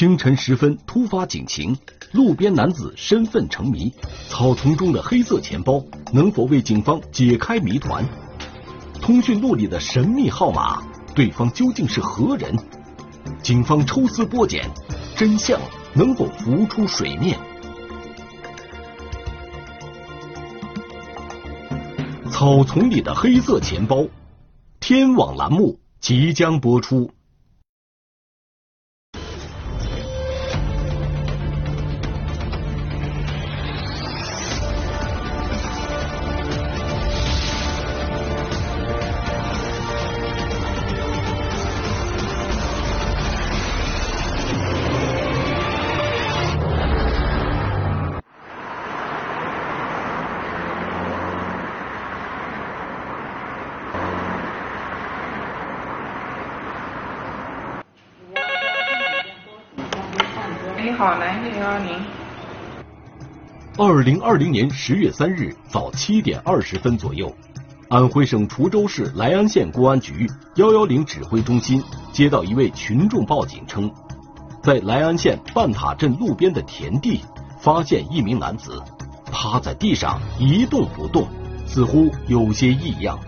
清晨时分，突发警情，路边男子身份成谜，草丛中的黑色钱包能否为警方解开谜团？通讯录里的神秘号码，对方究竟是何人？警方抽丝剥茧，真相能否浮出水面？草丛里的黑色钱包，天网栏目即将播出。好，南京零二零。二零二零年十月三日早七点二十分左右，安徽省滁州市来安县公安局幺幺零指挥中心接到一位群众报警称，在来安县半塔镇路边的田地发现一名男子趴在地上一动不动，似乎有些异样。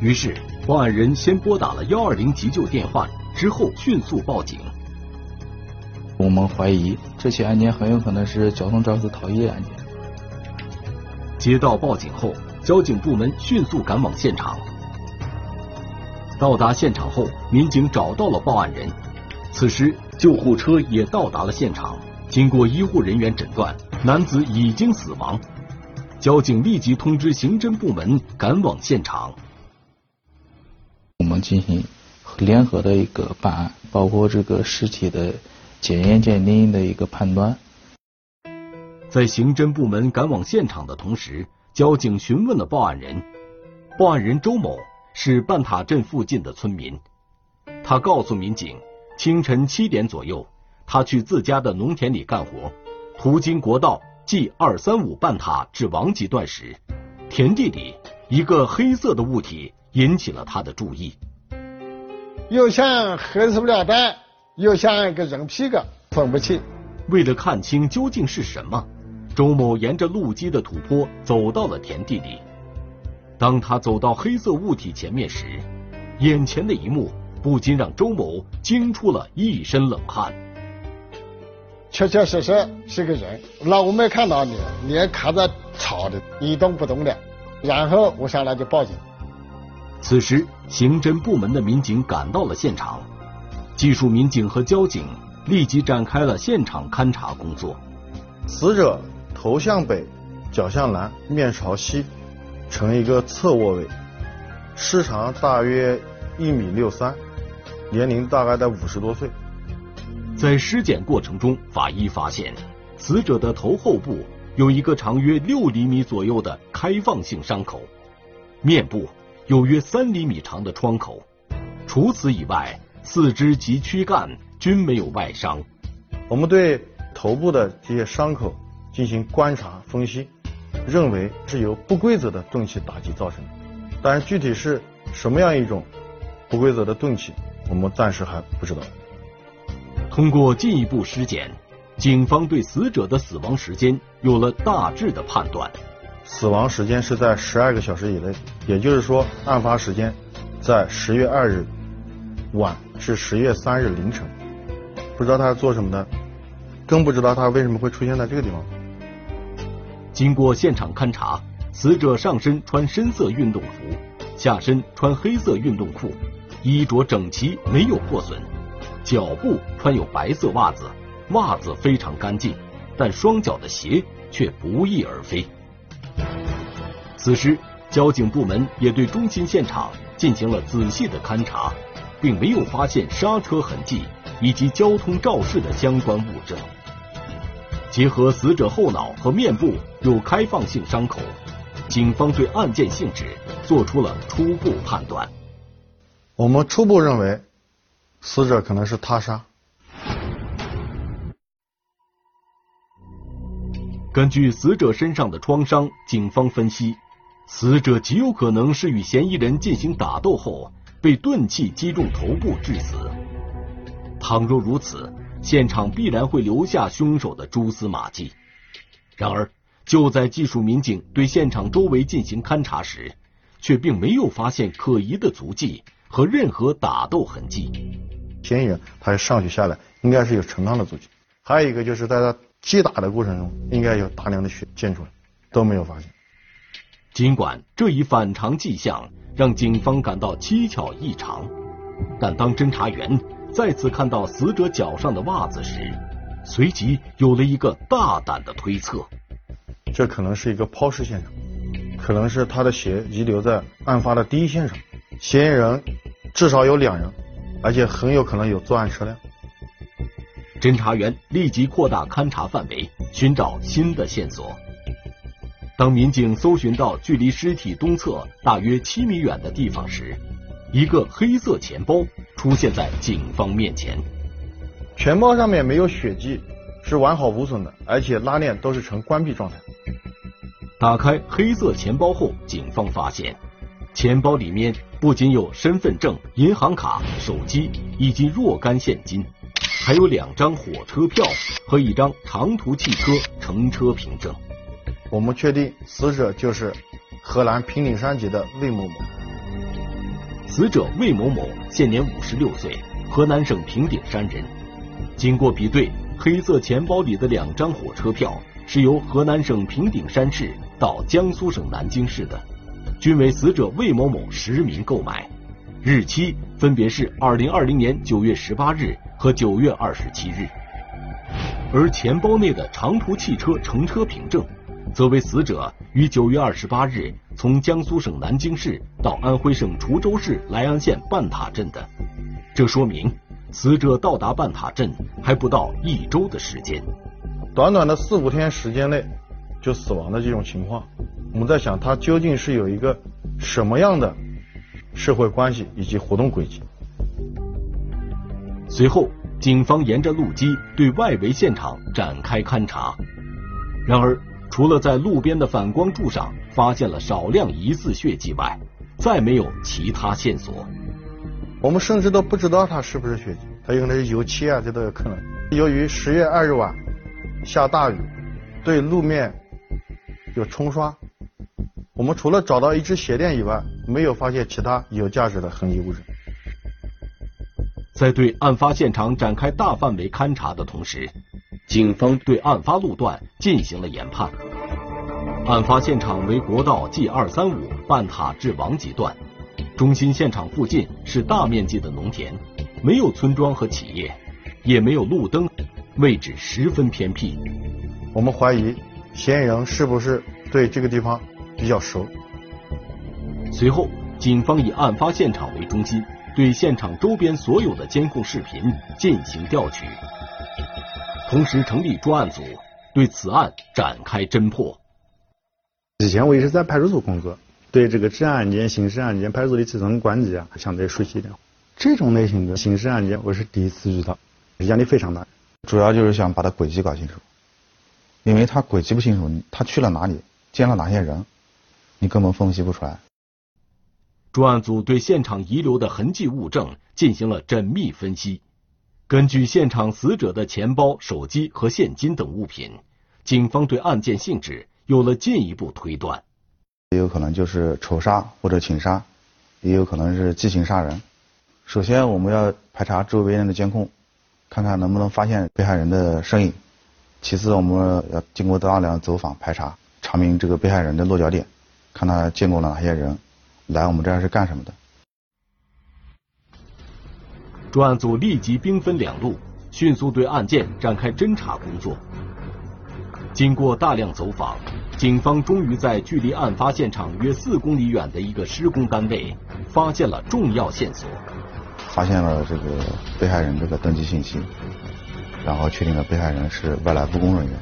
于是报案人先拨打了幺二零急救电话，之后迅速报警。我们怀疑这起案件很有可能是交通肇事逃逸案件。接到报警后，交警部门迅速赶往现场。到达现场后，民警找到了报案人。此时，救护车也到达了现场。经过医护人员诊断，男子已经死亡。交警立即通知刑侦部门赶往现场。我们进行联合的一个办案，包括这个尸体的。检验鉴定的一个判断。在刑侦部门赶往现场的同时，交警询问了报案人。报案人周某是半塔镇附近的村民，他告诉民警，清晨七点左右，他去自家的农田里干活，途经国道 G 二三五半塔至王集段时，田地里一个黑色的物体引起了他的注意，又像黑色布料带。又像一个人皮个，分不清。为了看清究竟是什么，周某沿着路基的土坡走到了田地里。当他走到黑色物体前面时，眼前的一幕不禁让周某惊出了一身冷汗。确确实实是个人，那我没看到你，你卡在草里一动不动的。然后我上来就报警。此时，刑侦部门的民警赶到了现场。技术民警和交警立即展开了现场勘查工作。死者头向北，脚向南，面朝西，呈一个侧卧位，尸长大约一米六三，年龄大概在五十多岁。在尸检过程中，法医发现死者的头后部有一个长约六厘米左右的开放性伤口，面部有约三厘米长的创口。除此以外，四肢及躯干均没有外伤。我们对头部的这些伤口进行观察分析，认为是由不规则的钝器打击造成的。但是具体是什么样一种不规则的钝器，我们暂时还不知道。通过进一步尸检，警方对死者的死亡时间有了大致的判断。死亡时间是在十二个小时以内，也就是说，案发时间在十月二日晚。是十月三日凌晨，不知道他是做什么的，更不知道他为什么会出现在这个地方。经过现场勘查，死者上身穿深色运动服，下身穿黑色运动裤，衣着整齐，没有破损。脚部穿有白色袜子，袜子非常干净，但双脚的鞋却不翼而飞。此时，交警部门也对中心现场进行了仔细的勘查。并没有发现刹车痕迹以及交通肇事的相关物证。结合死者后脑和面部有开放性伤口，警方对案件性质做出了初步判断。我们初步认为，死者可能是他杀。根据死者身上的创伤，警方分析，死者极有可能是与嫌疑人进行打斗后。被钝器击中头部致死。倘若如此，现场必然会留下凶手的蛛丝马迹。然而，就在技术民警对现场周围进行勘查时，却并没有发现可疑的足迹和任何打斗痕迹。嫌疑人他上去下来，应该是有沉浪的足迹。还有一个就是在他击打的过程中，应该有大量的血溅出来，都没有发现。尽管这一反常迹象让警方感到蹊跷异常，但当侦查员再次看到死者脚上的袜子时，随即有了一个大胆的推测：这可能是一个抛尸现场，可能是他的血遗留在案发的第一现场。嫌疑人至少有两人，而且很有可能有作案车辆。侦查员立即扩大勘查范围，寻找新的线索。当民警搜寻到距离尸体东侧大约七米远的地方时，一个黑色钱包出现在警方面前。钱包上面没有血迹，是完好无损的，而且拉链都是呈关闭状态。打开黑色钱包后，警方发现，钱包里面不仅有身份证、银行卡、手机以及若干现金，还有两张火车票和一张长途汽车乘车凭证。我们确定死者就是河南平顶山籍的魏某某。死者魏某某现年五十六岁，河南省平顶山人。经过比对，黑色钱包里的两张火车票是由河南省平顶山市到江苏省南京市的，均为死者魏某某实名购买，日期分别是二零二零年九月十八日和九月二十七日。而钱包内的长途汽车乘车凭证。则为死者于九月二十八日从江苏省南京市到安徽省滁州市来安县半塔镇的，这说明死者到达半塔镇还不到一周的时间。短短的四五天时间内就死亡的这种情况，我们在想他究竟是有一个什么样的社会关系以及活动轨迹。随后，警方沿着路基对外围现场展开勘查，然而。除了在路边的反光柱上发现了少量疑似血迹外，再没有其他线索。我们甚至都不知道它是不是血迹，它有可能是油漆啊，这都有可能。由于十月二日晚下大雨，对路面有冲刷，我们除了找到一只鞋垫以外，没有发现其他有价值的痕迹物质。在对案发现场展开大范围勘查的同时。警方对案发路段进行了研判。案发现场为国道 G 二三五半塔至王集段，中心现场附近是大面积的农田，没有村庄和企业，也没有路灯，位置十分偏僻。我们怀疑嫌疑人是不是对这个地方比较熟。随后，警方以案发现场为中心，对现场周边所有的监控视频进行调取。同时成立专案组，对此案展开侦破。以前我一直在派出所工作，对这个治安案件、刑事案件，派出所的基层管理啊，相对熟悉一点。这种类型的刑事案件，我是第一次遇到，压力非常大。主要就是想把他轨迹搞清楚，因为他轨迹不清楚，他去了哪里，见了哪些人，你根本分析不出来。专案组对现场遗留的痕迹物证进行了缜密分析。根据现场死者的钱包、手机和现金等物品，警方对案件性质有了进一步推断。也有可能就是仇杀或者情杀，也有可能是激情杀人。首先，我们要排查周围人的监控，看看能不能发现被害人的身影。其次，我们要经过大量走访排查，查明这个被害人的落脚点，看他见过了哪些人，来我们这儿是干什么的。专案组立即兵分两路，迅速对案件展开侦查工作。经过大量走访，警方终于在距离案发现场约四公里远的一个施工单位发现了重要线索。发现了这个被害人这个登记信息，然后确定了被害人是外来务工人员。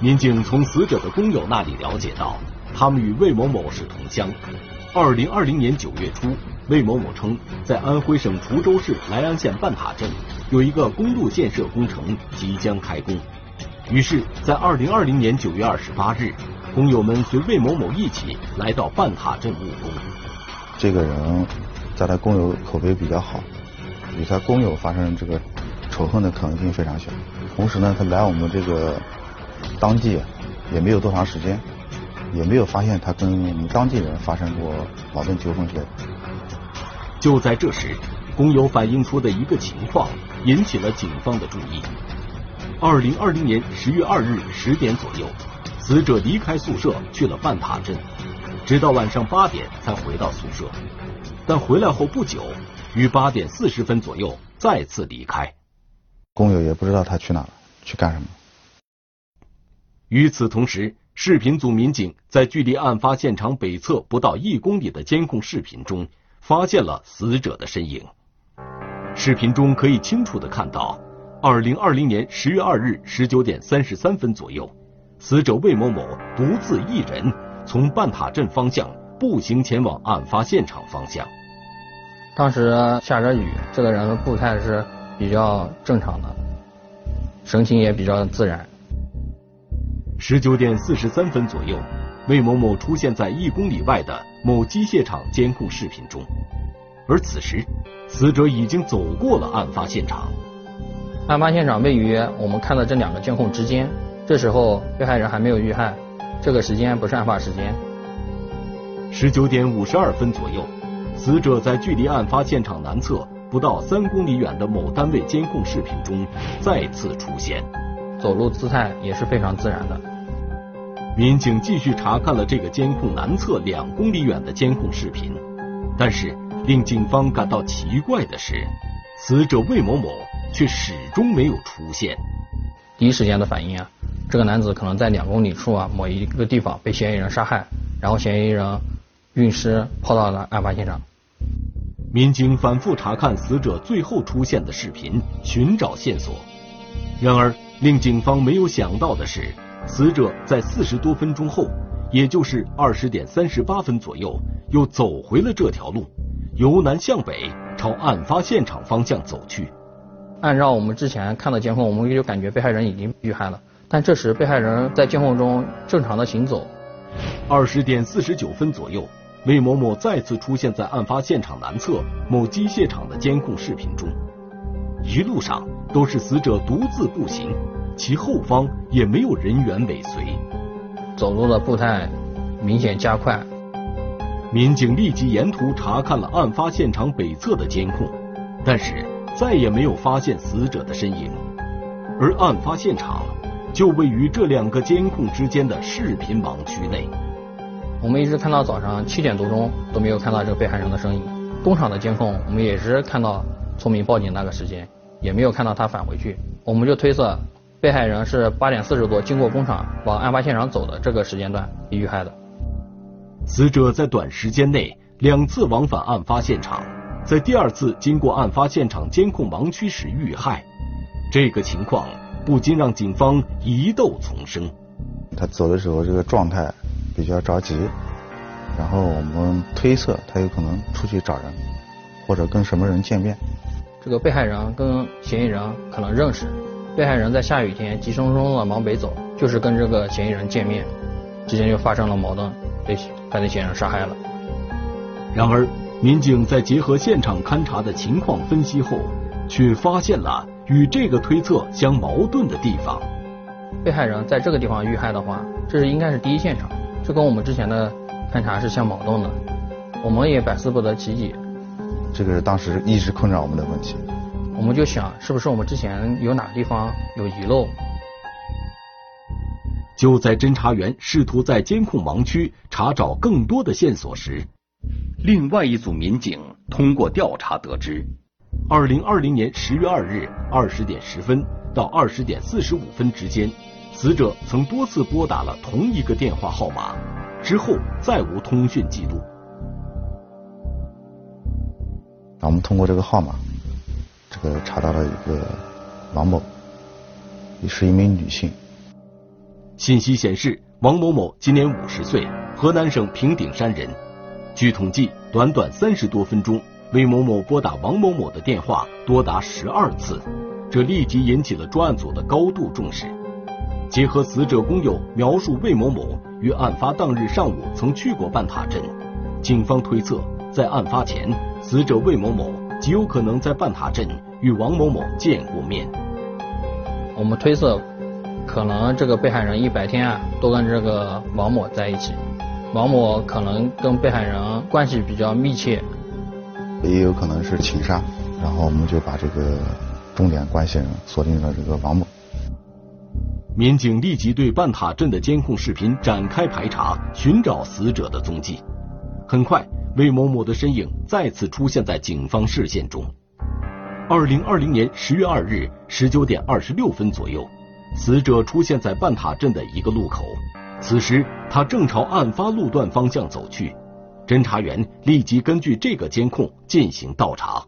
民警从死者的工友那里了解到，他们与魏某某是同乡。二零二零年九月初。魏某某称，在安徽省滁州市来安县半塔镇有一个公路建设工程即将开工，于是，在二零二零年九月二十八日，工友们随魏某某一起来到半塔镇务工。这个人在他工友口碑比较好，与他工友发生这个仇恨的可能性非常小。同时呢，他来我们这个当地也没有多长时间，也没有发现他跟我们当地人发生过矛盾纠纷之类的。就在这时，工友反映出的一个情况引起了警方的注意。二零二零年十月二日十点左右，死者离开宿舍去了半塔镇，直到晚上八点才回到宿舍。但回来后不久，于八点四十分左右再次离开。工友也不知道他去哪了，去干什么。与此同时，视频组民警在距离案发现场北侧不到一公里的监控视频中，发现了死者的身影。视频中可以清楚的看到，二零二零年十月二日十九点三十三分左右，死者魏某某独自一人从半塔镇方向步行前往案发现场方向。当时下着雨，这个人的步态是比较正常的，神情也比较自然。十九点四十三分左右，魏某某出现在一公里外的某机械厂监控视频中，而此时，死者已经走过了案发现场。案发现场位于我们看到这两个监控之间，这时候被害人还没有遇害，这个时间不是案发时间。十九点五十二分左右，死者在距离案发现场南侧不到三公里远的某单位监控视频中再次出现，走路姿态也是非常自然的。民警继续查看了这个监控南侧两公里远的监控视频，但是令警方感到奇怪的是，死者魏某某却始终没有出现。第一时间的反应啊，这个男子可能在两公里处啊某一个地方被嫌疑人杀害，然后嫌疑人运尸抛到了案发现场。民警反复查看死者最后出现的视频，寻找线索。然而，令警方没有想到的是。死者在四十多分钟后，也就是二十点三十八分左右，又走回了这条路，由南向北朝案发现场方向走去。按照我们之前看的监控，我们就感觉被害人已经遇害了。但这时被害人在监控中正常的行走。二十点四十九分左右，魏某某再次出现在案发现场南侧某机械厂的监控视频中，一路上都是死者独自步行。其后方也没有人员尾随，走路的步态明显加快。民警立即沿途查看了案发现场北侧的监控，但是再也没有发现死者的身影。而案发现场就位于这两个监控之间的视频盲区内。我们一直看到早上七点多钟都没有看到这个被害人的身影。工厂的监控我们也是看到村民报警那个时间，也没有看到他返回去。我们就推测。被害人是八点四十多经过工厂往案发现场走的这个时间段遇害的。死者在短时间内两次往返案发现场，在第二次经过案发现场监控盲区时遇害，这个情况不禁让警方疑窦丛生。他走的时候这个状态比较着急，然后我们推测他有可能出去找人，或者跟什么人见面。这个被害人跟嫌疑人可能认识。被害人在下雨天急匆匆的往北走，就是跟这个嫌疑人见面，之间就发生了矛盾，被犯罪嫌疑人杀害了。然而，民警在结合现场勘查的情况分析后，却发现了与这个推测相矛盾的地方。被害人在这个地方遇害的话，这是应该是第一现场，这跟我们之前的勘查是相矛盾的，我们也百思不得其解。这个是当时一直困扰我们的问题。我们就想，是不是我们之前有哪个地方有遗漏？就在侦查员试图在监控盲区查找更多的线索时，另外一组民警通过调查得知，二零二零年十月二日二十点十分到二十点四十五分之间，死者曾多次拨打了同一个电话号码，之后再无通讯记录。那我们通过这个号码。这个查到了一个王某，也是一名女性。信息显示，王某某今年五十岁，河南省平顶山人。据统计，短短三十多分钟，魏某某拨打王某某的电话多达十二次，这立即引起了专案组的高度重视。结合死者工友描述，魏某某于案发当日上午曾去过半塔镇，警方推测，在案发前，死者魏某某极有可能在半塔镇。与王某某见过面。我们推测，可能这个被害人一白天啊都跟这个王某在一起，王某可能跟被害人关系比较密切，也有可能是情杀。然后我们就把这个重点关系人锁定了这个王某。民警立即对半塔镇的监控视频展开排查，寻找死者的踪迹。很快，魏某某的身影再次出现在警方视线中。二零二零年十月二日十九点二十六分左右，死者出现在半塔镇的一个路口。此时，他正朝案发路段方向走去。侦查员立即根据这个监控进行倒查。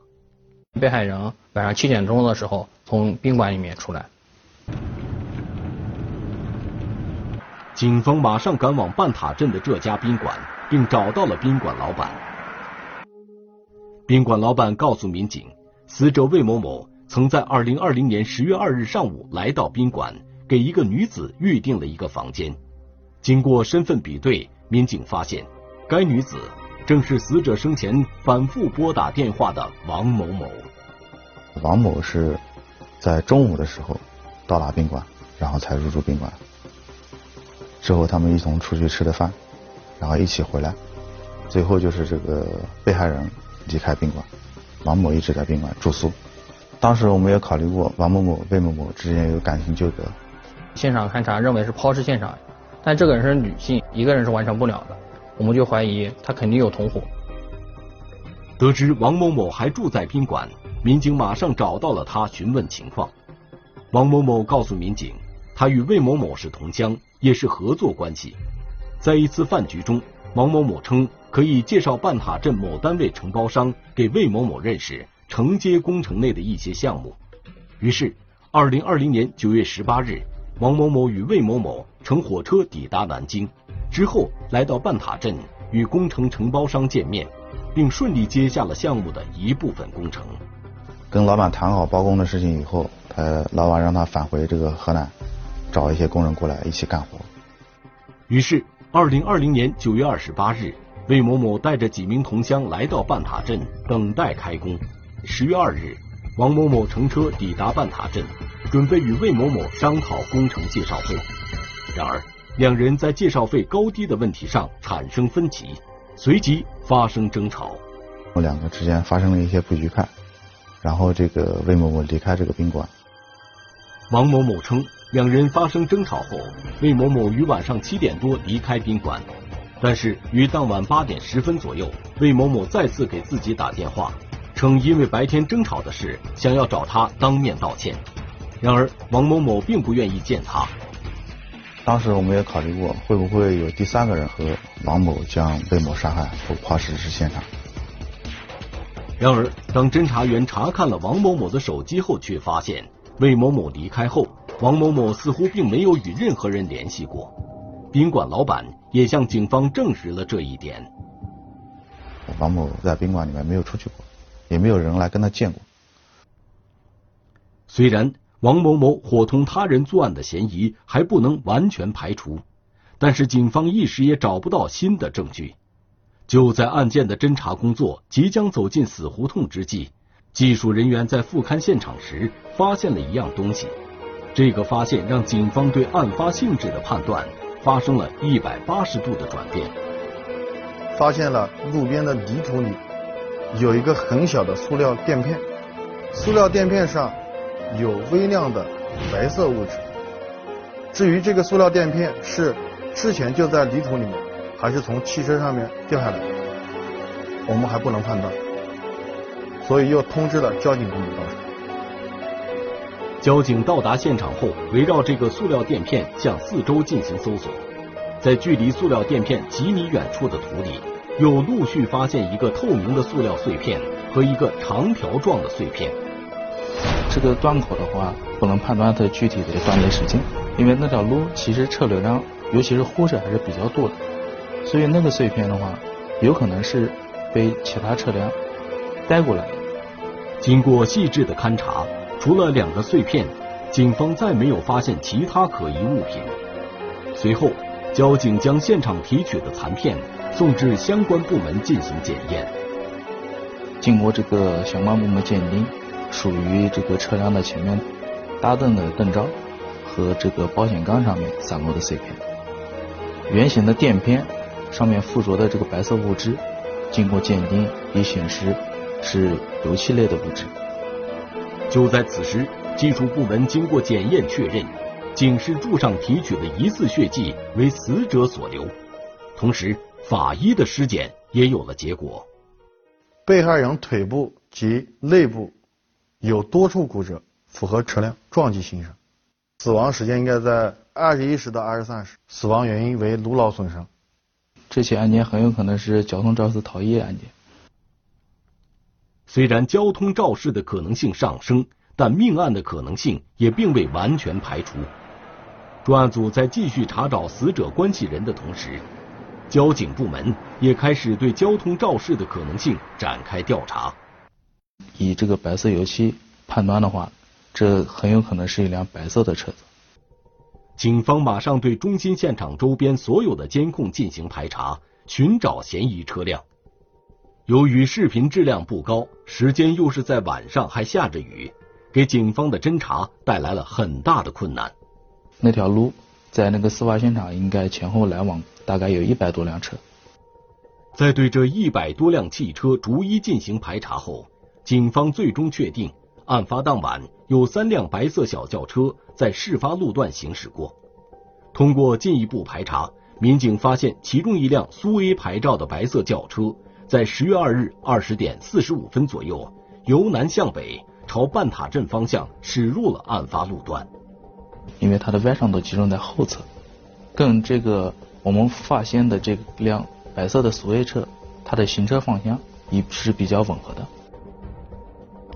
被害人晚上七点钟的时候从宾馆里面出来。警方马上赶往半塔镇的这家宾馆，并找到了宾馆老板。宾馆老板告诉民警，死者魏某某曾在二零二零年十月二日上午来到宾馆，给一个女子预定了一个房间。经过身份比对，民警发现，该女子正是死者生前反复拨打电话的王某某。王某是在中午的时候到达宾馆，然后才入住宾馆。之后，他们一同出去吃的饭，然后一起回来，最后就是这个被害人离开宾馆，王某一直在宾馆住宿。当时我们也考虑过王某某、魏某某之间有感情纠葛。现场勘查认为是抛尸现场，但这个人是女性，一个人是完成不了的，我们就怀疑他肯定有同伙。得知王某某还住在宾馆，民警马上找到了他询问情况。王某某告诉民警，他与魏某某是同乡。也是合作关系。在一次饭局中，王某某称可以介绍半塔镇某单位承包商给魏某某认识，承接工程内的一些项目。于是，二零二零年九月十八日，王某某与魏某某乘火车抵达南京，之后来到半塔镇与工程承包商见面，并顺利接下了项目的一部分工程。跟老板谈好包工的事情以后，他老板让他返回这个河南。找一些工人过来一起干活。于是，二零二零年九月二十八日，魏某某带着几名同乡来到半塔镇等待开工。十月二日，王某某乘车抵达半塔镇，准备与魏某某商讨工程介绍费。然而，两人在介绍费高低的问题上产生分歧，随即发生争吵。我两个之间发生了一些不愉快，然后这个魏某某离开这个宾馆。王某某称。两人发生争吵后，魏某某于晚上七点多离开宾馆，但是于当晚八点十分左右，魏某某再次给自己打电话，称因为白天争吵的事，想要找他当面道歉。然而王某某并不愿意见他。当时我们也考虑过，会不会有第三个人和王某将魏某杀害后抛尸至现场。然而当侦查员查看了王某某的手机后，却发现魏某某离开后。王某某似乎并没有与任何人联系过，宾馆老板也向警方证实了这一点。王某在宾馆里面没有出去过，也没有人来跟他见过。虽然王某某伙同他人作案的嫌疑还不能完全排除，但是警方一时也找不到新的证据。就在案件的侦查工作即将走进死胡同之际，技术人员在复勘现场时发现了一样东西。这个发现让警方对案发性质的判断发生了一百八十度的转变。发现了路边的泥土里有一个很小的塑料垫片，塑料垫片上有微量的白色物质。至于这个塑料垫片是之前就在泥土里面，还是从汽车上面掉下来的，我们还不能判断。所以又通知了交警部门到场。交警到达现场后，围绕这个塑料垫片向四周进行搜索，在距离塑料垫片几米远处的土里，又陆续发现一个透明的塑料碎片和一个长条状的碎片。这个断口的话，不能判断它具体的断裂时间，因为那条路其实车流量，尤其是货车还是比较多的，所以那个碎片的话，有可能是被其他车辆带过来的。经过细致的勘查。除了两个碎片，警方再没有发现其他可疑物品。随后，交警将现场提取的残片送至相关部门进行检验。经过这个相关部门鉴定，属于这个车辆的前面大灯的灯罩和这个保险杠上面散落的碎片。圆形的垫片上面附着的这个白色物质，经过鉴定也显示是油漆类的物质。就在此时，技术部门经过检验确认，警示柱上提取的疑似血迹为死者所留，同时法医的尸检也有了结果。被害人腿部及肋部有多处骨折，符合车辆撞击形成。死亡时间应该在二十一时到二十三时，死亡原因为颅脑损伤。这起案件很有可能是交通肇事逃逸案件。虽然交通肇事的可能性上升，但命案的可能性也并未完全排除。专案组在继续查找死者关系人的同时，交警部门也开始对交通肇事的可能性展开调查。以这个白色油漆判断的话，这很有可能是一辆白色的车子。警方马上对中心现场周边所有的监控进行排查，寻找嫌疑车辆。由于视频质量不高，时间又是在晚上，还下着雨，给警方的侦查带来了很大的困难。那条路在那个事发现场应该前后来往大概有一百多辆车。在对这一百多辆汽车逐一进行排查后，警方最终确定，案发当晚有三辆白色小轿车在事发路段行驶过。通过进一步排查，民警发现其中一辆苏 A 牌照的白色轿车。在十月二日二十点四十五分左右，由南向北朝半塔镇方向驶入了案发路段。因为它的外伤都集中在后侧，跟这个我们发现的这辆白色的苏 A 车，它的行车方向也是比较吻合的。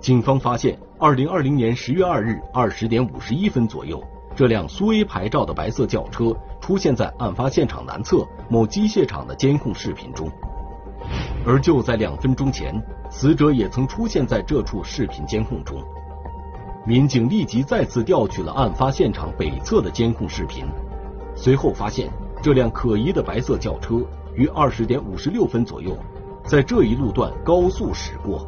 警方发现，二零二零年十月二日二十点五十一分左右，这辆苏 A 牌照的白色轿车出现在案发现场南侧某机械厂的监控视频中。而就在两分钟前，死者也曾出现在这处视频监控中。民警立即再次调取了案发现场北侧的监控视频，随后发现这辆可疑的白色轿车于二十点五十六分左右，在这一路段高速驶过。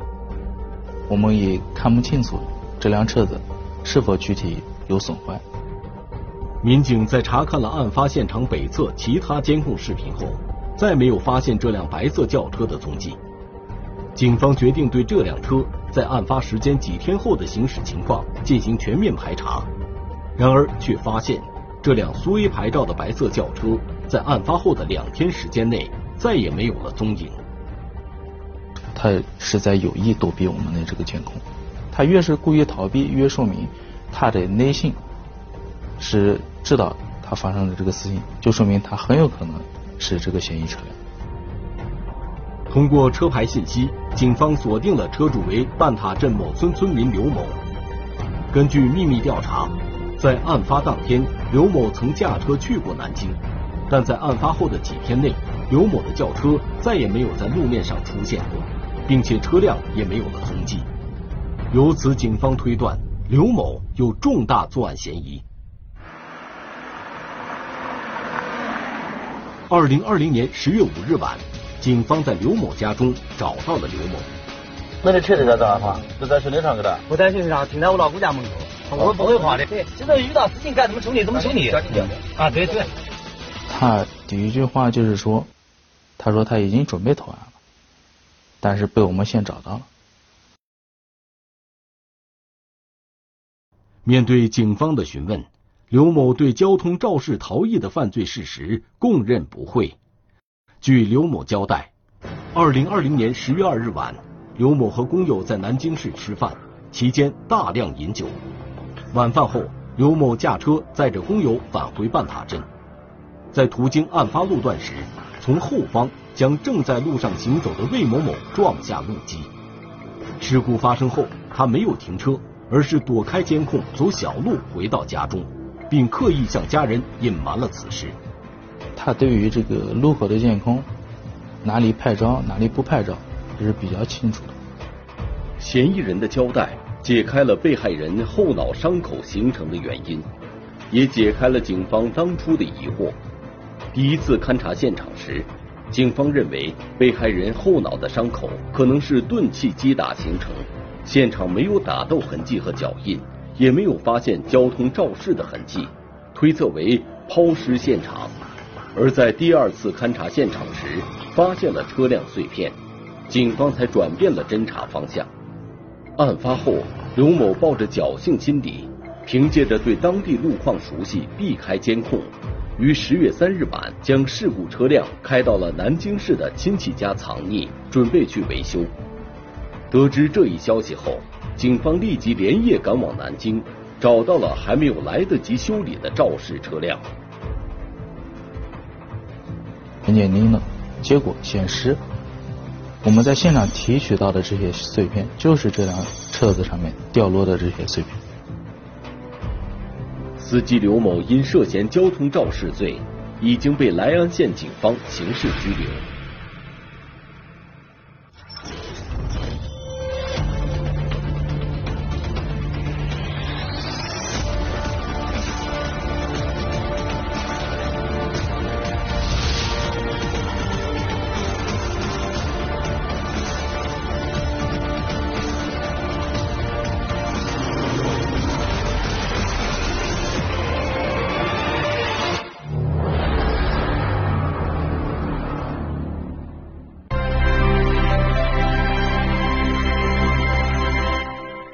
我们也看不清楚这辆车子是否具体有损坏。民警在查看了案发现场北侧其他监控视频后。再没有发现这辆白色轿车的踪迹，警方决定对这辆车在案发时间几天后的行驶情况进行全面排查。然而，却发现这辆苏 A 牌照的白色轿车在案发后的两天时间内再也没有了踪影。他是在有意躲避我们的这个监控，他越是故意逃避，越说明他的内心是知道他发生的这个事情，就说明他很有可能。是这个嫌疑车辆。通过车牌信息，警方锁定了车主为半塔镇某村村民刘某。根据秘密调查，在案发当天，刘某曾驾车去过南京，但在案发后的几天内，刘某的轿车再也没有在路面上出现过，并且车辆也没有了踪迹。由此，警方推断刘某有重大作案嫌疑。二零二零年十月五日晚，警方在刘某家中找到了刘某。那你车在哪干哈？就在修理厂给的。我在修理厂停在我老姑家门口。我不会花的。对，现在遇到事情该怎么处理怎么处理。啊，对对。他第一句话就是说，他说他已经准备投案了，但是被我们先找到了。面对警方的询问。刘某对交通肇事逃逸的犯罪事实供认不讳。据刘某交代，二零二零年十月二日晚，刘某和工友在南京市吃饭，期间大量饮酒。晚饭后，刘某驾车载着工友返回半塔镇，在途经案发路段时，从后方将正在路上行走的魏某某撞下路基。事故发生后，他没有停车，而是躲开监控，走小路回到家中。并刻意向家人隐瞒了此事。他对于这个路口的监控，哪里拍照，哪里不拍照，这是比较清楚的。嫌疑人的交代解开了被害人后脑伤口形成的原因，也解开了警方当初的疑惑。第一次勘查现场时，警方认为被害人后脑的伤口可能是钝器击打形成，现场没有打斗痕迹和脚印，也没有发现交通肇事的痕迹，推测为抛尸现场。而在第二次勘查现场时，发现了车辆碎片，警方才转变了侦查方向。案发后，刘某抱着侥幸心理，凭借着对当地路况熟悉，避开监控，于十月三日晚将事故车辆开到了南京市的亲戚家藏匿，准备去维修。得知这一消息后，警方立即连夜赶往南京，找到了还没有来得及修理的肇事车辆。验定了，结果显示。我们在现场提取到的这些碎片，就是这辆车子上面掉落的这些碎片。司机刘某因涉嫌交通肇事罪，已经被莱安县警方刑事拘留。